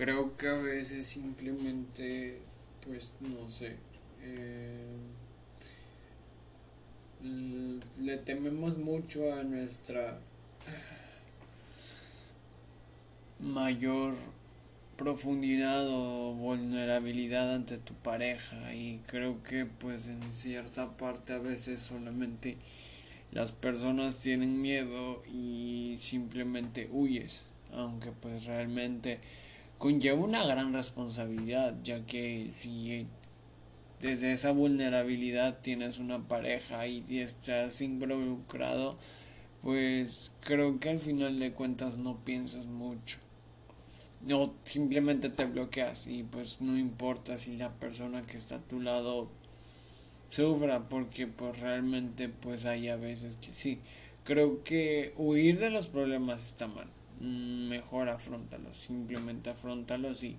creo que a veces simplemente, pues no sé, eh, le tememos mucho a nuestra mayor profundidad o vulnerabilidad ante tu pareja y creo que pues en cierta parte a veces solamente las personas tienen miedo y simplemente huyes aunque pues realmente conlleva una gran responsabilidad ya que si desde esa vulnerabilidad tienes una pareja y estás involucrado pues creo que al final de cuentas no piensas mucho. No simplemente te bloqueas y pues no importa si la persona que está a tu lado sufra porque pues realmente pues hay a veces que sí. Creo que huir de los problemas está mal mejor afrontalos simplemente afrontalos y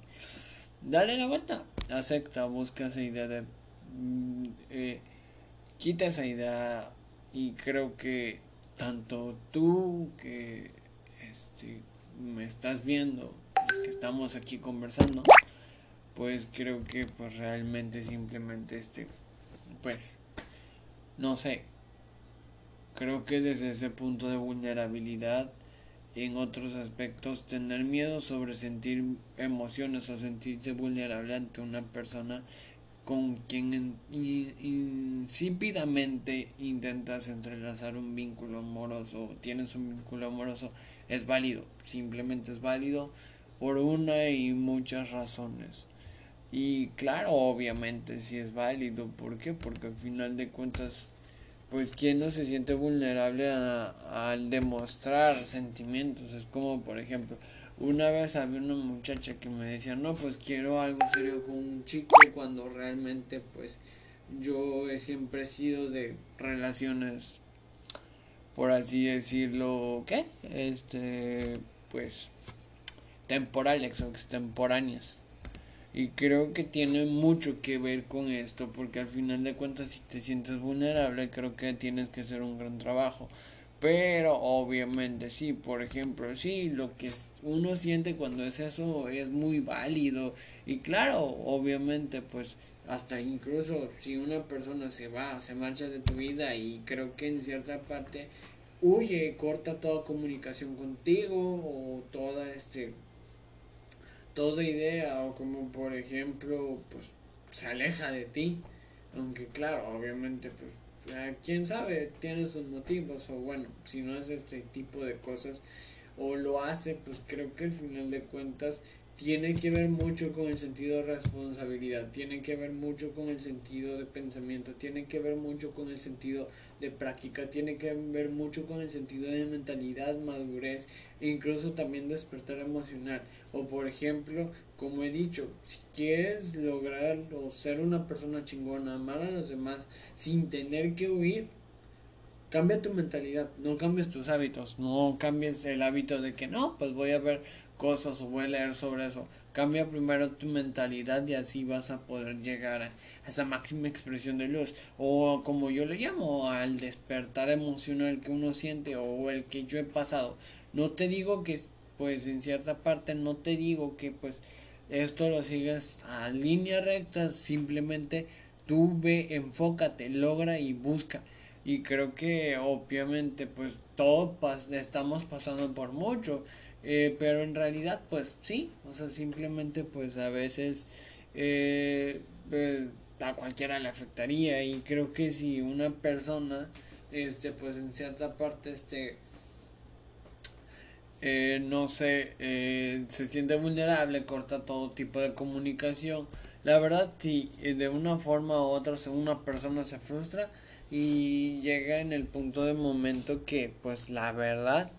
dale la vuelta acepta busca esa idea de mm, eh, quita esa idea. Y creo que tanto tú que este me estás viendo que estamos aquí conversando, pues creo que pues realmente simplemente este, pues, no sé, creo que desde ese punto de vulnerabilidad, en otros aspectos, tener miedo sobre sentir emociones o sentirse vulnerable ante una persona con quien insípidamente intentas entrelazar un vínculo amoroso o tienes un vínculo amoroso es válido, simplemente es válido por una y muchas razones. Y claro, obviamente si es válido, ¿por qué? Porque al final de cuentas, pues quien no se siente vulnerable al demostrar sentimientos, es como por ejemplo, una vez había una muchacha que me decía, no, pues quiero algo serio con un chico cuando realmente pues yo he siempre sido de relaciones, por así decirlo, ¿qué? Este, pues temporales o extemporáneas. Y creo que tiene mucho que ver con esto, porque al final de cuentas si te sientes vulnerable, creo que tienes que hacer un gran trabajo. Pero obviamente sí, por ejemplo, sí, lo que uno siente cuando es eso es muy válido. Y claro, obviamente, pues hasta incluso si una persona se va, se marcha de tu vida y creo que en cierta parte huye, corta toda comunicación contigo o toda este toda idea o como por ejemplo pues se aleja de ti. Aunque claro obviamente pues quién sabe tiene sus motivos o bueno si no hace este tipo de cosas o lo hace pues creo que al final de cuentas tiene que ver mucho con el sentido de responsabilidad, tiene que ver mucho con el sentido de pensamiento, tiene que ver mucho con el sentido de práctica, tiene que ver mucho con el sentido de mentalidad, madurez e incluso también despertar emocional. O por ejemplo, como he dicho, si quieres lograr o ser una persona chingona, amar a los demás sin tener que huir, cambia tu mentalidad, no cambies tus hábitos, no cambies el hábito de que no, pues voy a ver cosas o voy a leer sobre eso. Cambia primero tu mentalidad y así vas a poder llegar a esa máxima expresión de luz o como yo le llamo al despertar emocional que uno siente o el que yo he pasado. No te digo que pues en cierta parte no te digo que pues esto lo sigas a línea recta, simplemente tú ve, enfócate, logra y busca. Y creo que obviamente pues todos estamos pasando por mucho eh, pero en realidad, pues sí, o sea, simplemente pues a veces eh, eh, a cualquiera le afectaría y creo que si una persona, este, pues en cierta parte, este, no sé, se siente vulnerable, corta todo tipo de comunicación. La verdad, si de una forma u otra una persona se frustra y llega en el punto de momento que, pues la verdad,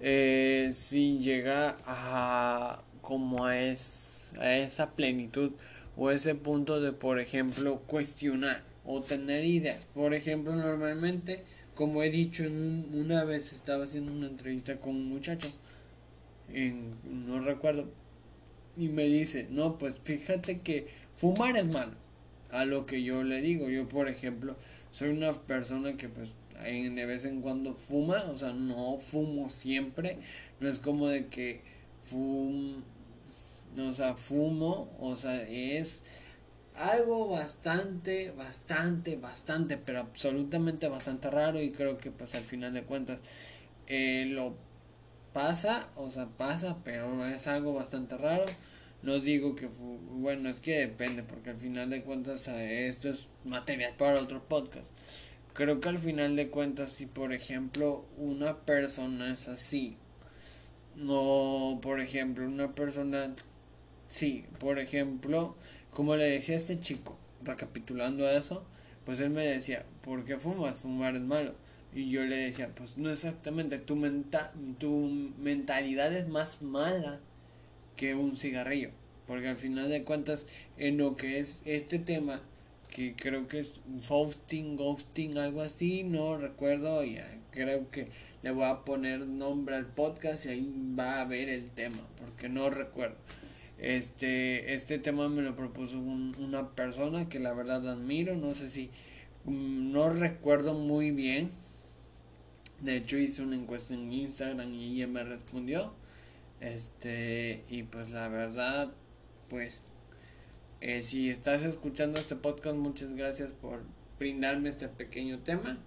eh, si llega a como es, a esa plenitud o ese punto de por ejemplo cuestionar o tener ideas. Por ejemplo normalmente como he dicho en una vez estaba haciendo una entrevista con un muchacho no recuerdo y me dice no pues fíjate que fumar es malo a lo que yo le digo. Yo por ejemplo soy una persona que pues de vez en cuando fuma, o sea, no fumo siempre, no es como de que fum, o sea, fumo, o sea, es algo bastante, bastante, bastante, pero absolutamente bastante raro y creo que pues al final de cuentas eh, lo pasa, o sea, pasa, pero es algo bastante raro. No digo que, bueno, es que depende, porque al final de cuentas eh, esto es material para otro podcast. Creo que al final de cuentas, si por ejemplo una persona es así, no, por ejemplo, una persona, sí, por ejemplo, como le decía a este chico, recapitulando eso, pues él me decía, ¿por qué fumas? Fumar es malo. Y yo le decía, pues no exactamente, tu, menta tu mentalidad es más mala que un cigarrillo. Porque al final de cuentas, en lo que es este tema, que creo que es Fausting, Ghosting, algo así, no recuerdo, y creo que le voy a poner nombre al podcast y ahí va a ver el tema, porque no recuerdo. Este, este tema me lo propuso una persona que la verdad admiro, no sé si, mm, no recuerdo muy bien. De hecho hice una encuesta en Instagram y ella me respondió. Este, y pues la verdad, pues, eh, si estás escuchando este podcast, muchas gracias por brindarme este pequeño tema.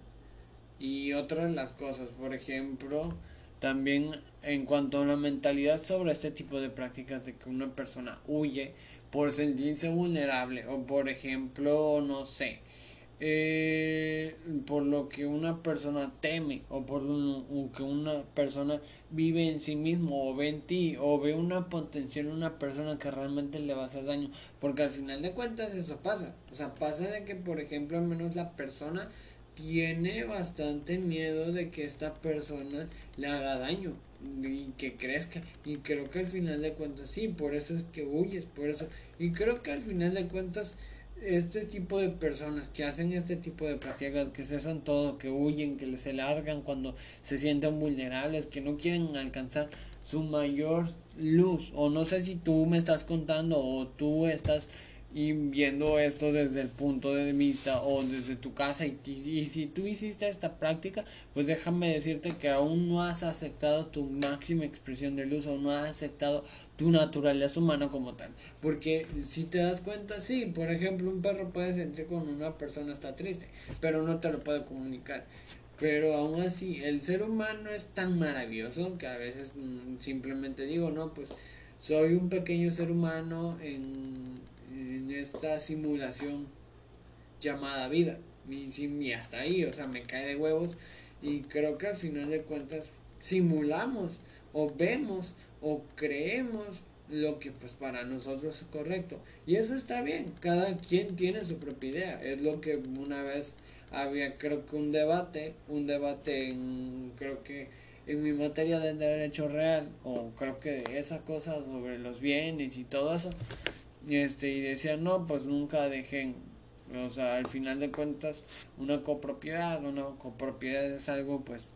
Y otra de las cosas, por ejemplo, también en cuanto a la mentalidad sobre este tipo de prácticas de que una persona huye por sentirse vulnerable o por ejemplo, no sé, eh, por lo que una persona teme o por lo que una persona vive en sí mismo o ve en ti o ve una potencial en una persona que realmente le va a hacer daño. Porque al final de cuentas eso pasa. O sea pasa de que por ejemplo al menos la persona tiene bastante miedo de que esta persona le haga daño y que crezca. Y creo que al final de cuentas sí por eso es que huyes por eso. Y creo que al final de cuentas este tipo de personas que hacen este tipo de prácticas que cesan todo que huyen que se largan cuando se sienten vulnerables que no quieren alcanzar su mayor luz. O no sé si tú me estás contando o tú estás y viendo esto desde el punto de vista o desde tu casa. Y, y, si tú hiciste esta práctica pues déjame decirte que aún no has aceptado tu máxima expresión de luz o no has aceptado tu naturaleza humana como tal. Porque si te das cuenta sí por ejemplo un perro puede sentir cuando una persona está triste pero no te lo puede comunicar. Pero aún así el ser humano es tan maravilloso que a veces mm, simplemente digo no pues soy un pequeño ser humano en en esta simulación llamada vida. Y, hasta ahí, o sea, me cae de huevos. Y creo que al final de cuentas simulamos o vemos o creemos lo que pues para nosotros es correcto. Y eso está bien, cada quien tiene su propia idea. Es lo que una vez había creo que un debate, un debate en creo que en mi materia de derecho real o creo que esa cosa sobre los bienes y todo eso y este y decían no pues nunca dejen o sea al final de cuentas una copropiedad una copropiedad es algo pues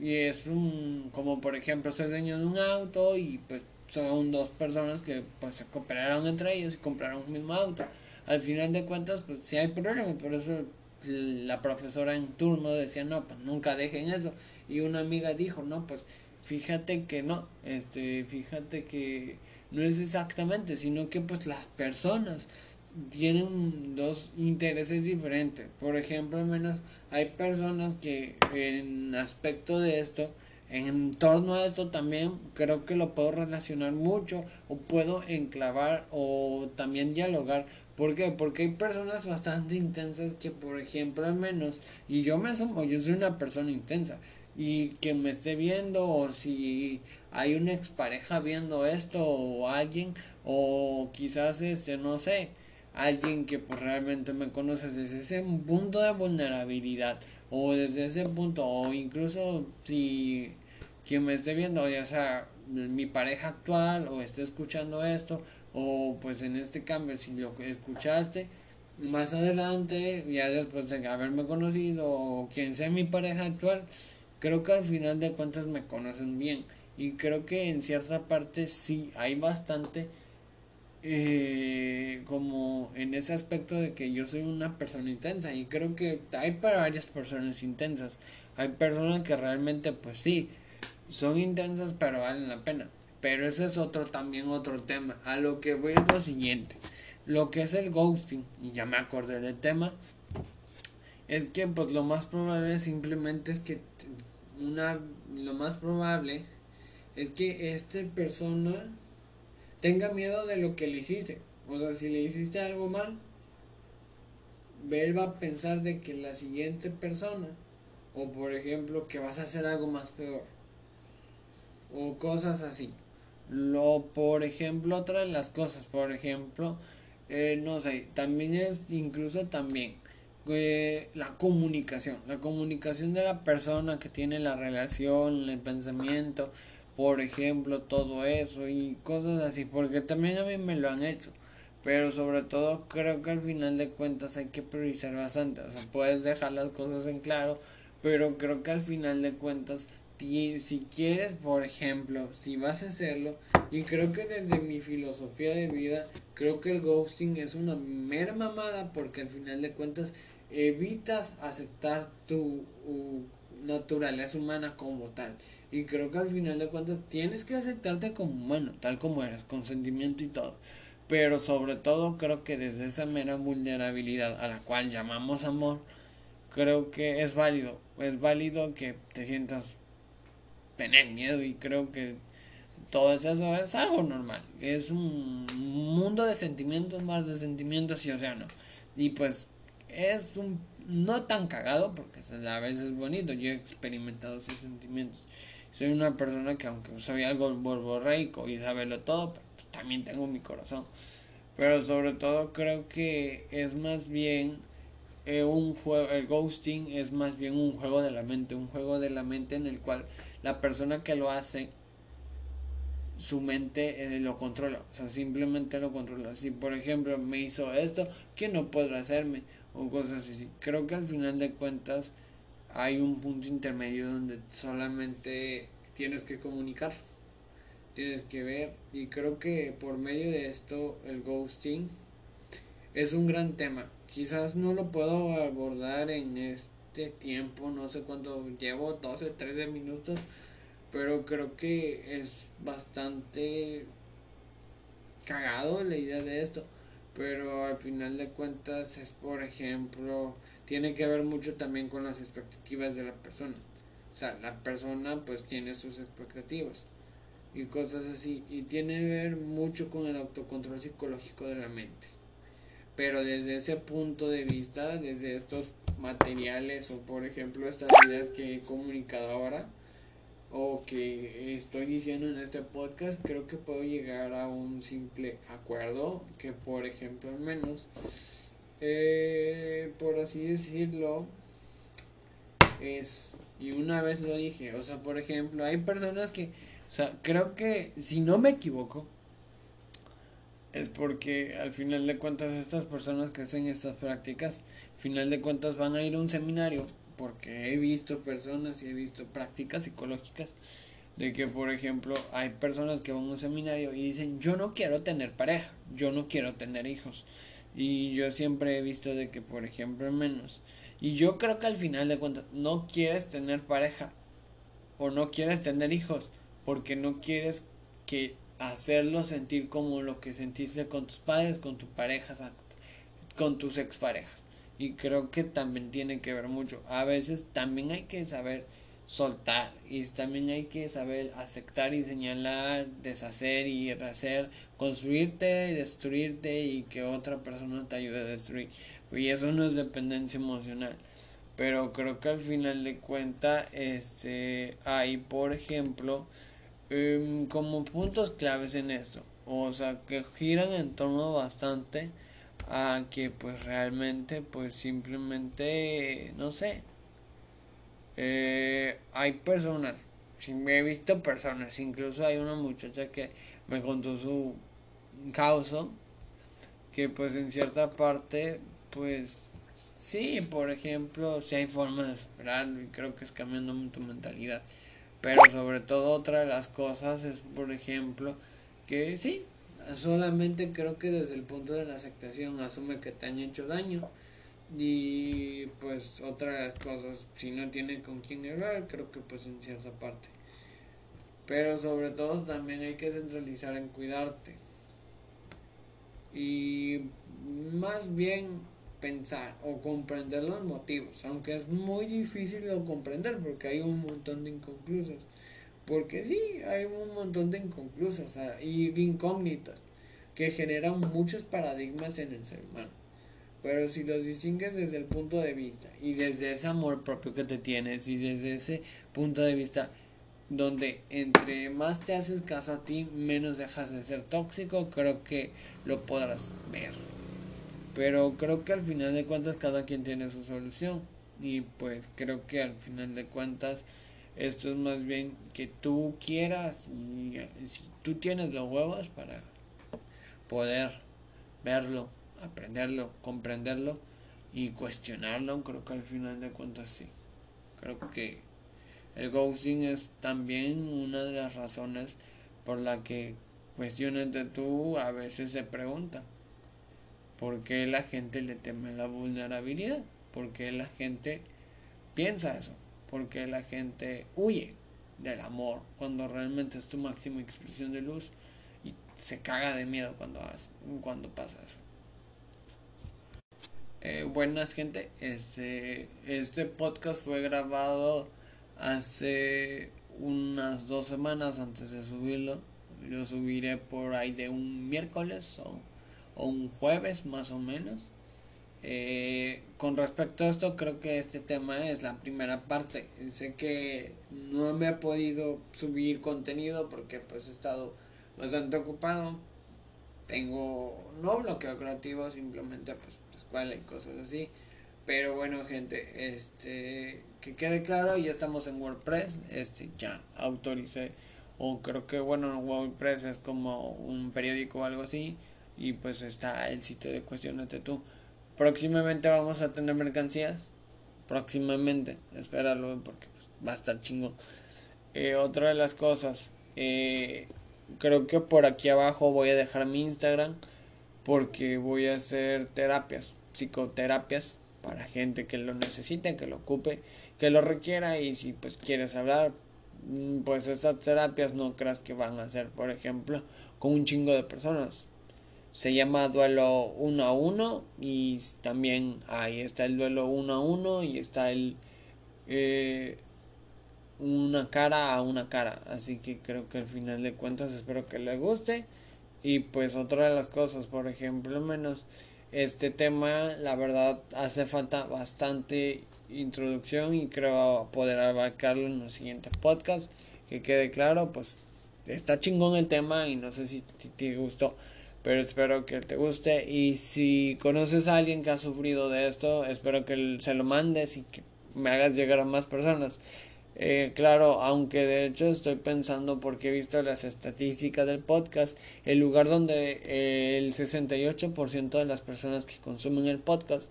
y es un como por ejemplo ser dueño de un auto y pues son dos personas que pues se cooperaron entre ellos y compraron un mismo auto. Al final de cuentas pues sí hay problemas por eso la profesora en turno decía no pues nunca dejen eso y una amiga dijo no pues fíjate que no este fíjate que no es exactamente, sino que pues las personas tienen dos intereses diferentes. Por ejemplo, al menos hay personas que en aspecto de esto, en torno a esto también creo que lo puedo relacionar mucho o puedo enclavar o también dialogar. ¿Por qué? Porque hay personas bastante intensas que, por ejemplo, al menos, y yo me asumo, yo soy una persona intensa y que me esté viendo o si hay una expareja viendo esto o alguien o quizás este no sé alguien que pues realmente me conoce desde ese punto de vulnerabilidad o desde ese punto o incluso si quien me esté viendo ya sea mi pareja actual o esté escuchando esto o pues en este cambio si lo escuchaste más adelante ya después de haberme conocido o quien sea mi pareja actual creo que al final de cuentas me conocen bien y creo que en cierta parte sí hay bastante eh, como en ese aspecto de que yo soy una persona intensa y creo que hay para varias personas intensas hay personas que realmente pues sí son intensas pero valen la pena pero ese es otro también otro tema. A lo que voy es lo siguiente. Lo que es el ghosting, y ya me acordé del tema, es que pues lo más probable simplemente es que una lo más probable es que esta persona tenga miedo de lo que le hiciste. O sea, si le hiciste algo mal, él va a pensar de que la siguiente persona, o por ejemplo, que vas a hacer algo más peor, o cosas así. Lo, por ejemplo, otra de las cosas, por ejemplo, eh, no sé, también es incluso también eh, la comunicación, la comunicación de la persona que tiene la relación, el pensamiento, por ejemplo, todo eso y cosas así, porque también a mí me lo han hecho. Pero sobre todo creo que al final de cuentas hay que priorizar bastante. O sea, puedes dejar las cosas en claro, pero creo que al final de cuentas, si quieres, por ejemplo, si vas a hacerlo, y creo que desde mi filosofía de vida, creo que el ghosting es una mera mamada porque al final de cuentas evitas aceptar tu naturaleza humana como tal. Y creo que al final de cuentas tienes que aceptarte como humano, tal como eres, con sentimiento y todo. Pero sobre todo creo que desde esa mera vulnerabilidad a la cual llamamos amor, creo que es válido. Es válido que te sientas tener miedo y creo que todo eso es algo normal. Es un mundo de sentimientos más de sentimientos y océano. Y pues es un no tan cagado porque a veces es bonito. Yo he experimentado esos sentimientos. Soy una persona que aunque soy algo borborreico y sabelo todo, pero pues, también tengo mi corazón. Pero sobre todo creo que es más bien eh, un juego, el ghosting es más bien un juego de la mente, un juego de la mente en el cual la persona que lo hace su mente eh, lo controla, o sea, simplemente lo controla. Si por ejemplo me hizo esto, ¿qué no podrá hacerme? O cosas así. Creo que al final de cuentas hay un punto intermedio donde solamente tienes que comunicar, tienes que ver y creo que por medio de esto el ghosting es un gran tema. Quizás no lo puedo abordar en este tiempo, no sé cuánto llevo, 12, 13 minutos, pero creo que es bastante cagado la idea de esto. Pero al final de cuentas es, por ejemplo, tiene que ver mucho también con las expectativas de la persona. O sea, la persona pues tiene sus expectativas y cosas así. Y tiene que ver mucho con el autocontrol psicológico de la mente. Pero desde ese punto de vista, desde estos materiales o por ejemplo estas ideas que he comunicado ahora, o que estoy diciendo en este podcast, creo que puedo llegar a un simple acuerdo que, por ejemplo, al menos, eh, por así decirlo, es, y una vez lo dije, o sea, por ejemplo, hay personas que, o sea, creo que, si no me equivoco, es porque al final de cuentas estas personas que hacen estas prácticas, al final de cuentas van a ir a un seminario porque he visto personas y he visto prácticas psicológicas de que, por ejemplo, hay personas que van a un seminario y dicen, yo no quiero tener pareja, yo no quiero tener hijos. Y yo siempre he visto de que, por ejemplo, menos. Y yo creo que al final de cuentas, no quieres tener pareja o no quieres tener hijos porque no quieres que hacerlo sentir como lo que sentiste con tus padres, con tu pareja, con tus exparejas. Y creo que también tiene que ver mucho. A veces también hay que saber soltar y también hay que saber aceptar y señalar, deshacer y rehacer, construirte y destruirte y que otra persona te ayude a destruir. Y eso no es dependencia emocional. Pero creo que al final de cuentas este, hay, por ejemplo, em, como puntos claves en esto. O sea, que giran en torno bastante a que pues realmente pues simplemente no sé. Eh, hay personas he visto personas incluso hay una muchacha que me contó su causa que pues en cierta parte pues sí por ejemplo si hay formas de superarlo y creo que es cambiando tu mentalidad. Pero sobre todo otra de las cosas es por ejemplo que sí solamente creo que desde el punto de la aceptación asume que te han hecho daño y pues otras cosas si no tiene con quién hablar creo que pues en cierta parte Pero sobre todo también hay que centralizar en cuidarte. Y más bien pensar o comprender los motivos, aunque es muy difícil de comprender porque hay un montón de inconclusas. Porque sí, hay un montón de inconclusas y incógnitas que generan muchos paradigmas en el ser humano. Pero si los distingues desde el punto de vista y desde ese amor propio que te tienes y desde ese punto de vista donde entre más te haces caso a ti, menos dejas de ser tóxico, creo que lo podrás ver. Pero creo que al final de cuentas cada quien tiene su solución. Y pues creo que al final de cuentas esto es más bien que tú quieras y si tú tienes los huevos para poder verlo, aprenderlo, comprenderlo y cuestionarlo, creo que al final de cuentas sí. Creo que el ghosting es también una de las razones por la que cuestiones de tú a veces se preguntan ¿Por qué la gente le teme la vulnerabilidad? ¿Por qué la gente piensa eso? ¿Por qué la gente huye del amor cuando realmente es tu máxima expresión de luz y se caga de miedo cuando, cuando pasa eso? Eh, buenas gente, este, este podcast fue grabado hace unas dos semanas antes de subirlo. Lo subiré por ahí de un miércoles o o un jueves más o menos. Eh, con respecto a esto, creo que este tema es la primera parte. Sé que no me he podido subir contenido porque pues he estado bastante ocupado. Tengo no bloqueo creativo, simplemente pues escuela y cosas así. Pero bueno, gente, este que quede claro, ya estamos en WordPress, este ya autoricé o creo que bueno, WordPress es como un periódico o algo así y pues está el sitio de de tú. Próximamente vamos a tener mercancías. Próximamente, espéralo porque pues, va a estar chingo. Eh, otra de las cosas, eh, creo que por aquí abajo voy a dejar mi Instagram porque voy a hacer terapias, psicoterapias para gente que lo necesite, que lo ocupe, que lo requiera y si pues quieres hablar, mm, pues estas terapias no creas que van a ser, por ejemplo, con un chingo de personas se llama duelo 1 a 1 y también ahí está el duelo 1 a 1 y está el eh, una cara a una cara. Así que creo que al final de cuentas espero que les guste. Y pues otra de las cosas por ejemplo menos este tema la verdad hace falta bastante introducción y creo poder abarcarlo en los siguientes podcasts. Que quede claro pues está chingón el tema y no sé si te gustó pero espero que te guste y si conoces a alguien que ha sufrido de esto, espero que se lo mandes y que me hagas llegar a más personas. Eh, claro, aunque de hecho estoy pensando porque he visto las estadísticas del podcast, el lugar donde eh, el 68% de las personas que consumen el podcast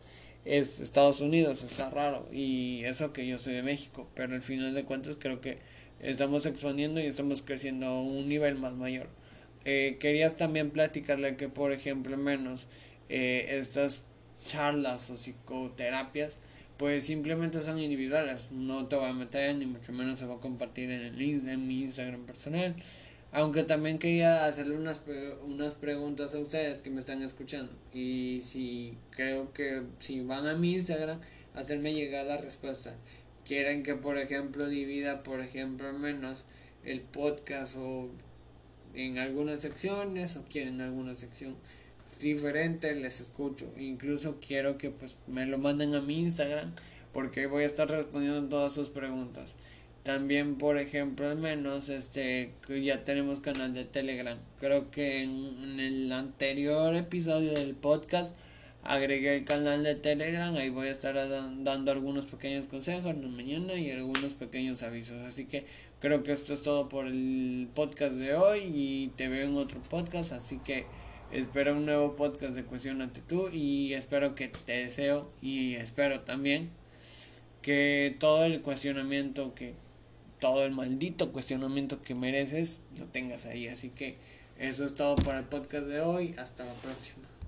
es Estados Unidos, está raro y eso que yo soy de México, pero al final de cuentas creo que estamos expandiendo y estamos creciendo a un nivel más mayor eh, querías también platicarle que, por ejemplo, menos eh, estas charlas o psicoterapias, pues simplemente son individuales. No te voy a meter, ni mucho menos se va a compartir en, el, en mi Instagram personal. Aunque también quería hacerle unas, unas preguntas a ustedes que me están escuchando. Y si creo que si van a mi Instagram, hacerme llegar la respuesta. Quieren que, por ejemplo, divida, por ejemplo, menos el podcast o en algunas secciones o quieren alguna sección diferente, les escucho. Incluso quiero que pues me lo manden a mi Instagram porque voy a estar respondiendo todas sus preguntas. También, por ejemplo, al menos este ya tenemos canal de Telegram. Creo que en, el anterior episodio del podcast agregué el canal de Telegram, ahí voy a estar dando algunos pequeños consejos en mañana y algunos pequeños avisos. Así que Creo que esto es todo por el podcast de hoy y te veo en otro podcast, así que espero un nuevo podcast de ante tú y espero que te deseo y espero también que todo el cuestionamiento que todo el maldito cuestionamiento que mereces lo tengas ahí, así que eso es todo por el podcast de hoy, hasta la próxima.